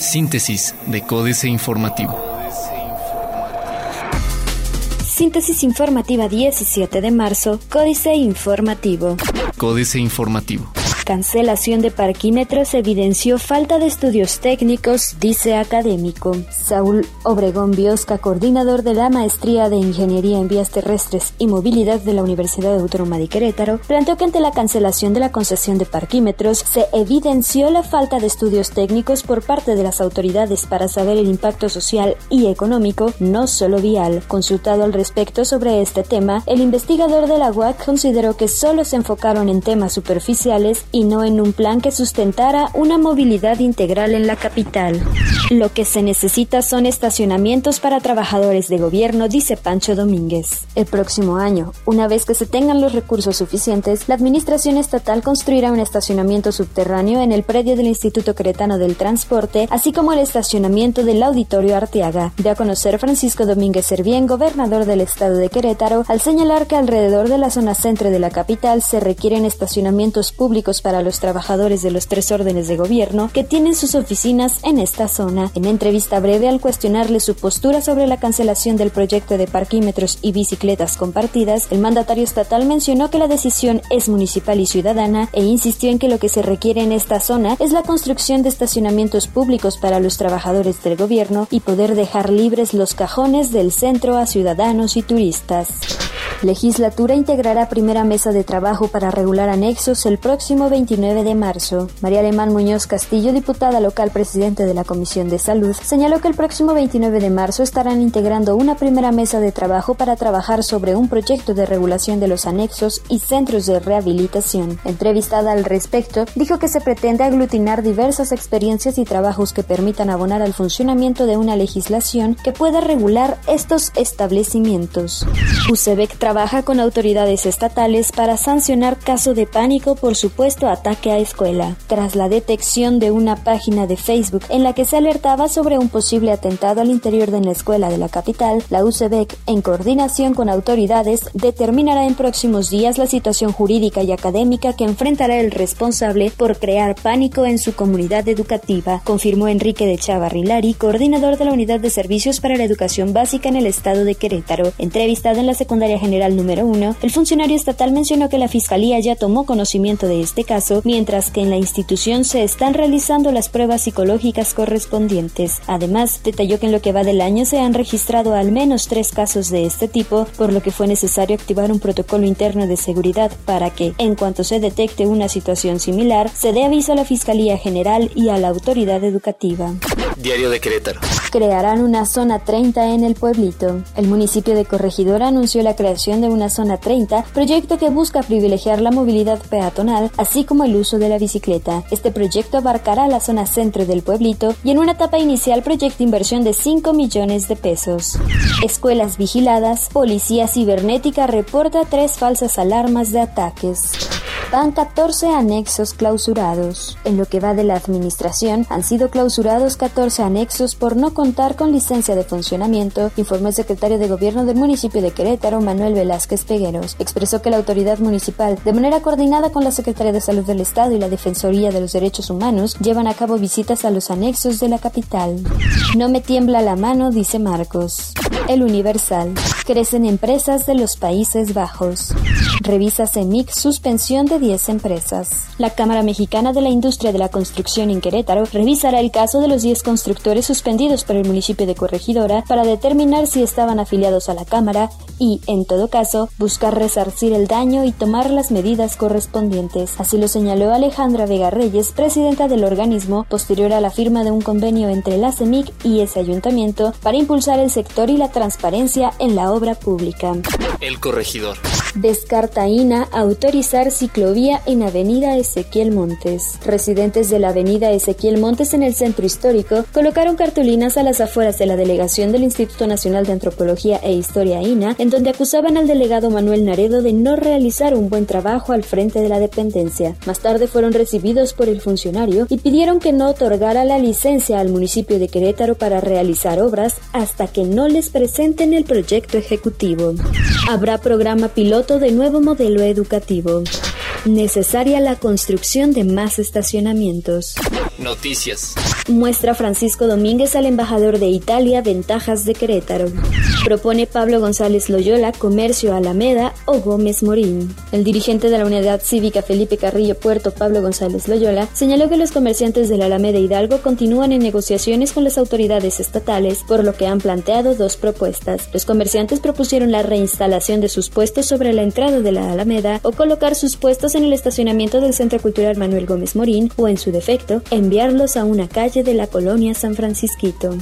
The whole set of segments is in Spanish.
Síntesis de Códice Informativo. Síntesis informativa 17 de marzo, Códice Informativo. Códice Informativo cancelación de parquímetros evidenció falta de estudios técnicos, dice académico. Saúl Obregón Biosca, coordinador de la Maestría de Ingeniería en Vías Terrestres y Movilidad de la Universidad Autónoma de Querétaro, planteó que ante la cancelación de la concesión de parquímetros se evidenció la falta de estudios técnicos por parte de las autoridades para saber el impacto social y económico, no solo vial. Consultado al respecto sobre este tema, el investigador de la UAC consideró que solo se enfocaron en temas superficiales y no en un plan que sustentara una movilidad integral en la capital. Lo que se necesita son estacionamientos para trabajadores de gobierno, dice Pancho Domínguez. El próximo año, una vez que se tengan los recursos suficientes, la Administración Estatal construirá un estacionamiento subterráneo en el predio del Instituto Cretano del Transporte, así como el estacionamiento del Auditorio Arteaga. De a conocer Francisco Domínguez Servién, gobernador del estado de Querétaro, al señalar que alrededor de la zona centro de la capital se requieren estacionamientos públicos para los trabajadores de los tres órdenes de gobierno que tienen sus oficinas en esta zona. En entrevista breve al cuestionarle su postura sobre la cancelación del proyecto de parquímetros y bicicletas compartidas, el mandatario estatal mencionó que la decisión es municipal y ciudadana e insistió en que lo que se requiere en esta zona es la construcción de estacionamientos públicos para los trabajadores del gobierno y poder dejar libres los cajones del centro a ciudadanos y turistas. Legislatura integrará primera mesa de trabajo para regular anexos el próximo 29 de marzo. María Alemán Muñoz Castillo, diputada local presidente de la Comisión de Salud, señaló que el próximo 29 de marzo estarán integrando una primera mesa de trabajo para trabajar sobre un proyecto de regulación de los anexos y centros de rehabilitación. Entrevistada al respecto, dijo que se pretende aglutinar diversas experiencias y trabajos que permitan abonar al funcionamiento de una legislación que pueda regular estos establecimientos. UCEBEC trabaja con autoridades estatales para sancionar caso de pánico por supuesto ataque a escuela, tras la detección de una página de Facebook en la que se alertaba sobre un posible atentado al interior de la escuela de la capital, la UCEBEC, en coordinación con autoridades, determinará en próximos días la situación jurídica y académica que enfrentará el responsable por crear pánico en su comunidad educativa, confirmó Enrique de Chavarrilari, coordinador de la Unidad de Servicios para la Educación Básica en el estado de Querétaro. Entrevistado en la secundaria general número uno, el funcionario estatal mencionó que la Fiscalía ya tomó conocimiento de este caso, mientras que en la institución se están realizando las pruebas psicológicas correspondientes. Además, detalló que en lo que va del año se han registrado al menos tres casos de este tipo, por lo que fue necesario activar un protocolo interno de seguridad para que, en cuanto se detecte una situación similar, se dé aviso a la Fiscalía General y a la autoridad educativa. Diario de Querétaro. Crearán una zona 30 en el pueblito. El municipio de Corregidora anunció la creación de una zona 30, proyecto que busca privilegiar la movilidad peatonal, así como el uso de la bicicleta. Este proyecto abarcará la zona centro del pueblito y en una etapa inicial proyecta inversión de 5 millones de pesos. Escuelas vigiladas, policía cibernética reporta tres falsas alarmas de ataques van 14 anexos clausurados. En lo que va de la administración, han sido clausurados 14 anexos por no contar con licencia de funcionamiento, informó el secretario de Gobierno del municipio de Querétaro, Manuel Velázquez Pegueros. Expresó que la autoridad municipal, de manera coordinada con la Secretaría de Salud del Estado y la Defensoría de los Derechos Humanos, llevan a cabo visitas a los anexos de la capital. No me tiembla la mano, dice Marcos. El Universal. Crecen empresas de los Países Bajos. Revisa CEMIC suspensión de 10 empresas. La Cámara Mexicana de la Industria de la Construcción en Querétaro revisará el caso de los 10 constructores suspendidos por el municipio de Corregidora para determinar si estaban afiliados a la Cámara y, en todo caso, buscar resarcir el daño y tomar las medidas correspondientes. Así lo señaló Alejandra Vega Reyes, presidenta del organismo, posterior a la firma de un convenio entre la CEMIC y ese ayuntamiento para impulsar el sector y la transparencia en la obra pública. El corregidor. Descarta INA autorizar ciclovía en Avenida Ezequiel Montes. Residentes de la Avenida Ezequiel Montes en el centro histórico colocaron cartulinas a las afueras de la delegación del Instituto Nacional de Antropología e Historia INA, en donde acusaban al delegado Manuel Naredo de no realizar un buen trabajo al frente de la dependencia. Más tarde fueron recibidos por el funcionario y pidieron que no otorgara la licencia al municipio de Querétaro para realizar obras hasta que no les presenten el proyecto ejecutivo. Habrá programa piloto de nuevo modelo educativo. Necesaria la construcción de más estacionamientos. Noticias. Muestra Francisco Domínguez al embajador de Italia ventajas de Querétaro. Propone Pablo González Loyola comercio Alameda o Gómez Morín. El dirigente de la Unidad Cívica Felipe Carrillo Puerto, Pablo González Loyola, señaló que los comerciantes de la Alameda Hidalgo continúan en negociaciones con las autoridades estatales, por lo que han planteado dos propuestas. Los comerciantes propusieron la reinstalación de sus puestos sobre la entrada de la Alameda o colocar sus puestos en el estacionamiento del Centro Cultural Manuel Gómez Morín o, en su defecto, enviarlos a una calle de la colonia San Francisquito.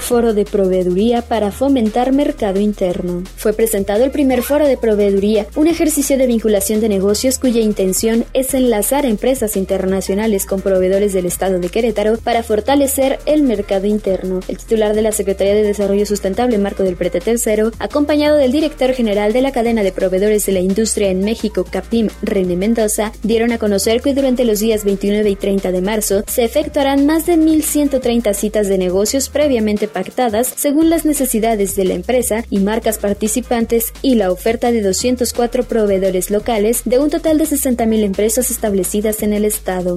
Foro de Proveeduría para fomentar mercado interno. Fue presentado el primer Foro de Proveeduría, un ejercicio de vinculación de negocios cuya intención es enlazar empresas internacionales con proveedores del Estado de Querétaro para fortalecer el mercado interno. El titular de la Secretaría de Desarrollo Sustentable, Marco del Prete Tercero, acompañado del director general de la cadena de proveedores de la industria en México, CAPIM, René Mendoza, dieron a conocer que durante los días 29 y 30 de marzo se efectuarán más de 1.130 citas de negocios previamente pactadas según las necesidades de la empresa y marcas participantes y la oferta de 204 proveedores locales de un total de 60.000 empresas establecidas en el estado.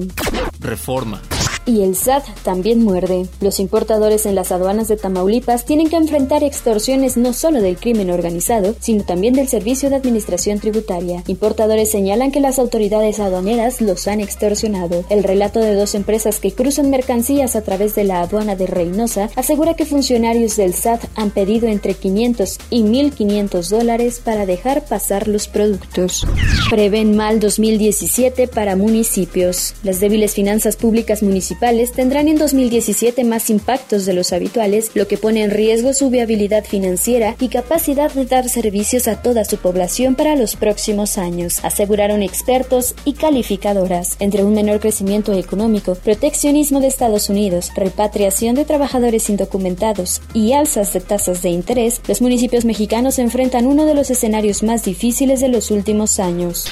Reforma. Y el SAT también muerde. Los importadores en las aduanas de Tamaulipas tienen que enfrentar extorsiones no solo del crimen organizado, sino también del Servicio de Administración Tributaria. Importadores señalan que las autoridades aduaneras los han extorsionado. El relato de dos empresas que cruzan mercancías a través de la aduana de Reynosa asegura que funcionarios del SAT han pedido entre 500 y 1.500 dólares para dejar pasar los productos. Prevén mal 2017 para municipios. Las débiles finanzas públicas municipales tendrán en 2017 más impactos de los habituales, lo que pone en riesgo su viabilidad financiera y capacidad de dar servicios a toda su población para los próximos años, aseguraron expertos y calificadoras. Entre un menor crecimiento económico, proteccionismo de Estados Unidos, repatriación de trabajadores indocumentados y alzas de tasas de interés, los municipios mexicanos enfrentan uno de los escenarios más difíciles de los últimos años.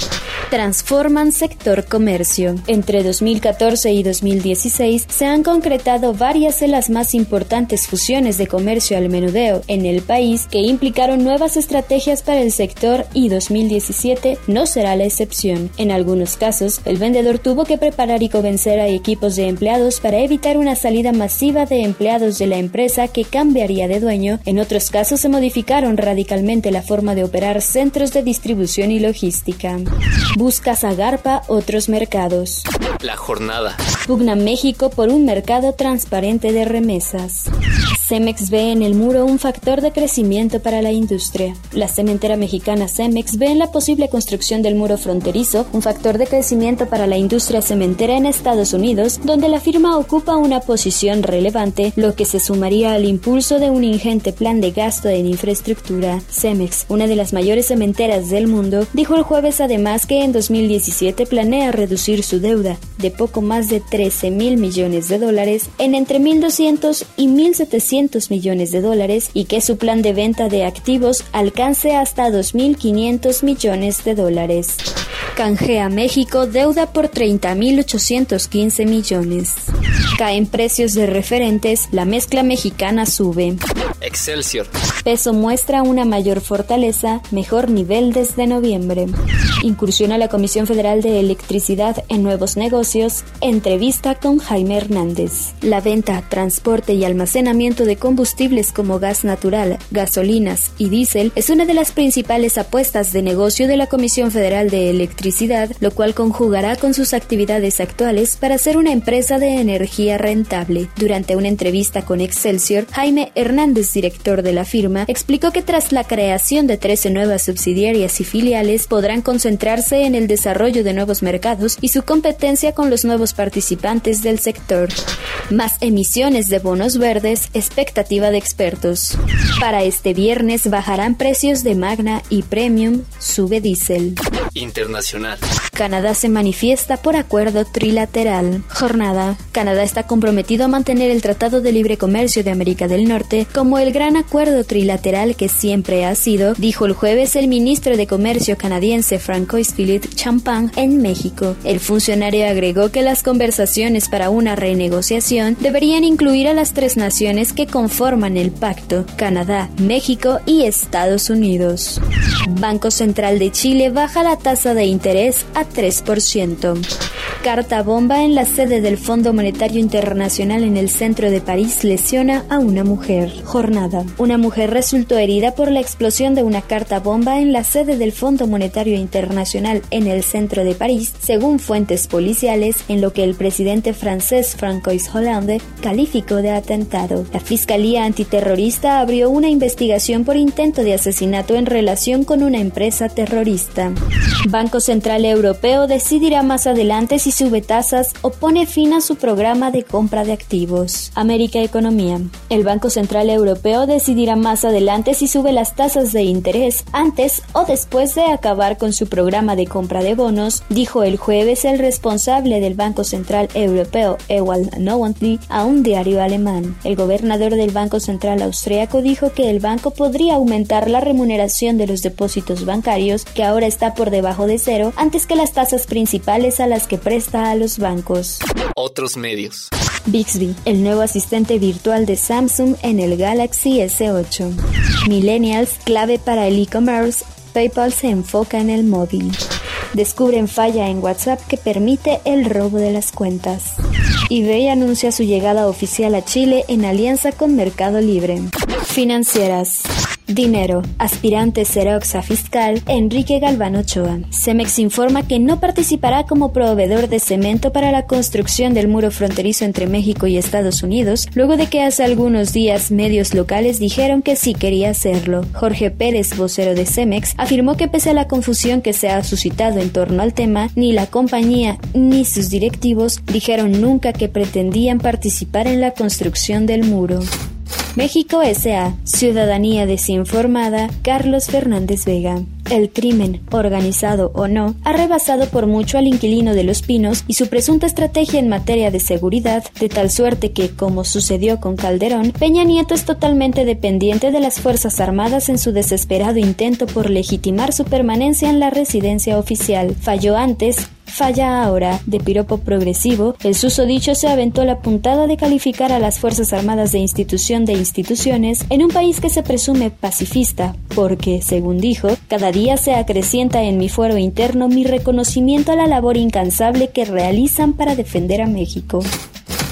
Transforman sector comercio. Entre 2014 y 2017, se han concretado varias de las más importantes fusiones de comercio al menudeo en el país que implicaron nuevas estrategias para el sector y 2017 no será la excepción. En algunos casos, el vendedor tuvo que preparar y convencer a equipos de empleados para evitar una salida masiva de empleados de la empresa que cambiaría de dueño. En otros casos se modificaron radicalmente la forma de operar centros de distribución y logística. Busca Zagarpa otros mercados. La jornada. Pugna México por un mercado transparente de remesas. Cemex ve en el muro un factor de crecimiento para la industria. La cementera mexicana Cemex ve en la posible construcción del muro fronterizo un factor de crecimiento para la industria cementera en Estados Unidos, donde la firma ocupa una posición relevante, lo que se sumaría al impulso de un ingente plan de gasto en infraestructura. Cemex, una de las mayores cementeras del mundo, dijo el jueves además que en 2017 planea reducir su deuda de poco más de 13 mil millones de dólares en entre 1.200 y 1.700 millones de dólares y que su plan de venta de activos alcance hasta 2.500 millones de dólares. Canjea México deuda por 30.815 millones. Caen precios de referentes, la mezcla mexicana sube. Excelsior. Peso muestra una mayor fortaleza, mejor nivel desde noviembre. Incursiona la Comisión Federal de Electricidad en nuevos negocios. Entrevista con Jaime Hernández. La venta, transporte y almacenamiento de combustibles como gas natural, gasolinas y diésel es una de las principales apuestas de negocio de la Comisión Federal de Electricidad, lo cual conjugará con sus actividades actuales para ser una empresa de energía rentable. Durante una entrevista con Excelsior, Jaime Hernández, director de la firma, explicó que tras la creación de 13 nuevas subsidiarias y filiales podrán concentrarse en el desarrollo de nuevos mercados y su competencia con los nuevos participantes del sector. Más emisiones de bonos verdes, expectativa de expertos. Para este viernes bajarán precios de Magna y Premium, sube diésel. Internacional. Canadá se manifiesta por acuerdo trilateral. Jornada. Canadá está comprometido a mantener el Tratado de Libre Comercio de América del Norte como el gran acuerdo trilateral que siempre ha sido, dijo el jueves el ministro de Comercio canadiense Francois Philippe Champagne en México. El funcionario agregó que las conversaciones para una renegociación deberían incluir a las tres naciones que conforman el pacto, Canadá, México y Estados Unidos. Banco Central de Chile baja la tasa de interés a 3%. Carta bomba en la sede del Fondo Monetario Internacional en el centro de París lesiona a una mujer. Jornada. Una mujer resultó herida por la explosión de una carta bomba en la sede del Fondo Monetario Internacional en el centro de París, según fuentes policiales, en lo que el presidente francés Francois Hollande calificó de atentado. La Fiscalía Antiterrorista abrió una investigación por intento de asesinato en relación con una empresa terrorista. Banco Central Europeo decidirá más adelante si sube tasas o pone fin a su programa de compra de activos. América Economía. El Banco Central Europeo decidirá más adelante si sube las tasas de interés antes o después de acabar con su programa de compra de bonos, dijo el jueves el responsable del Banco Central Europeo, Ewald Nowotny, a un diario alemán. El gobernador del Banco Central austriaco dijo que el banco podría aumentar la remuneración de los depósitos bancarios, que ahora está por debajo de cero, antes que las tasas principales a las que presta a los bancos. Otros medios. Bixby, el nuevo asistente virtual de Samsung en el Galaxy S8. Millennials, clave para el e-commerce, PayPal se enfoca en el móvil. Descubren falla en WhatsApp que permite el robo de las cuentas. eBay anuncia su llegada oficial a Chile en alianza con Mercado Libre. Financieras. Dinero. Aspirante Xeroxa fiscal Enrique Galván Ochoa. Cemex informa que no participará como proveedor de cemento para la construcción del muro fronterizo entre México y Estados Unidos, luego de que hace algunos días medios locales dijeron que sí quería hacerlo. Jorge Pérez, vocero de Cemex, afirmó que pese a la confusión que se ha suscitado en torno al tema, ni la compañía ni sus directivos dijeron nunca que pretendían participar en la construcción del muro. México S.A. Ciudadanía desinformada. Carlos Fernández Vega. El crimen, organizado o no, ha rebasado por mucho al inquilino de Los Pinos y su presunta estrategia en materia de seguridad, de tal suerte que, como sucedió con Calderón, Peña Nieto es totalmente dependiente de las Fuerzas Armadas en su desesperado intento por legitimar su permanencia en la residencia oficial. Falló antes, falla ahora. De piropo progresivo, el susodicho se aventó la puntada de calificar a las Fuerzas Armadas de institución de instituciones en un país que se presume pacifista, porque, según dijo, cada día se acrecienta en mi fuero interno mi reconocimiento a la labor incansable que realizan para defender a México.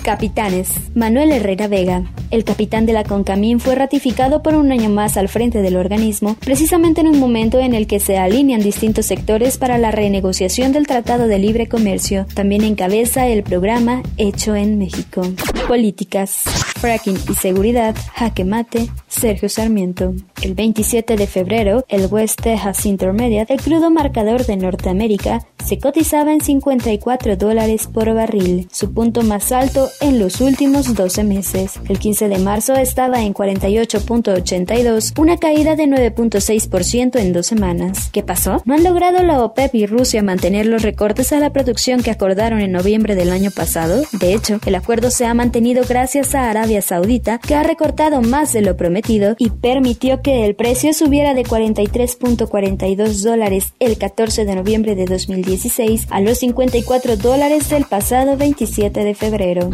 Capitanes. Manuel Herrera Vega. El capitán de la CONCAMIN fue ratificado por un año más al frente del organismo, precisamente en un momento en el que se alinean distintos sectores para la renegociación del Tratado de Libre Comercio. También encabeza el programa Hecho en México. Políticas. Fracking y seguridad. Jaque mate. Sergio Sarmiento. El 27 de febrero, el West Texas Intermediate, el crudo marcador de Norteamérica, se cotizaba en 54 dólares por barril, su punto más alto en los últimos 12 meses. El 15 de marzo estaba en 48.82, una caída de 9.6% en dos semanas. ¿Qué pasó? ¿No han logrado la OPEP y Rusia mantener los recortes a la producción que acordaron en noviembre del año pasado? De hecho, el acuerdo se ha mantenido gracias a Arabia Saudita, que ha recortado más de lo prometido y permitió que el precio subiera de 43.42 dólares el 14 de noviembre de 2016 a los 54 dólares del pasado 27 de febrero.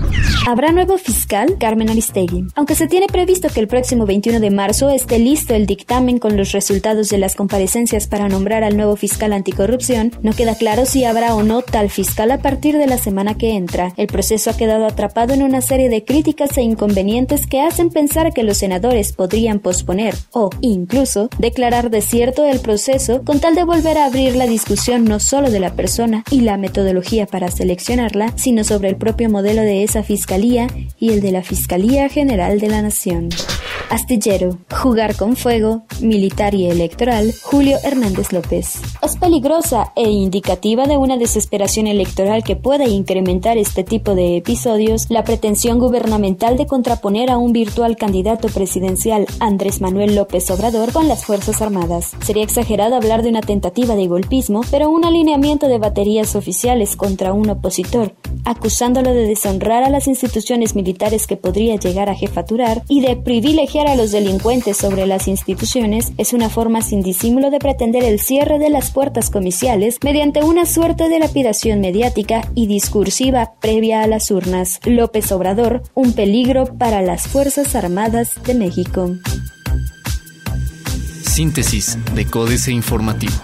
¿Habrá nuevo fiscal? Carmen Aristegui. Aunque se tiene previsto que el próximo 21 de marzo esté listo el dictamen con los resultados de las comparecencias para nombrar al nuevo fiscal anticorrupción, no queda claro si habrá o no tal fiscal a partir de la semana que entra. El proceso ha quedado atrapado en una serie de críticas e inconvenientes que hacen pensar que los senadores podrían posponer o, incluso, declarar desierto el proceso con tal de volver a abrir la discusión no solo de la persona y la metodología para seleccionarla, sino sobre el propio modelo de esa fiscalía y el de la Fiscalía General de la Nación. Astillero, jugar con fuego, militar y electoral, Julio Hernández López. Es peligrosa e indicativa de una desesperación electoral que pueda incrementar este tipo de episodios la pretensión gubernamental de contraponer a un virtual candidato presidencial, Andrés Manuel López Obrador, con las Fuerzas Armadas. Sería exagerado hablar de una tentativa de golpismo, pero un alineamiento de baterías oficiales contra un opositor, acusándolo de deshonrar a las instituciones militares que podría llegar a jefaturar y de privilegiar a los delincuentes sobre las instituciones es una forma sin disimulo de pretender el cierre de las puertas comiciales mediante una suerte de lapidación mediática y discursiva previa a las urnas. López Obrador, un peligro para las Fuerzas Armadas de México. Síntesis de Códice Informativo.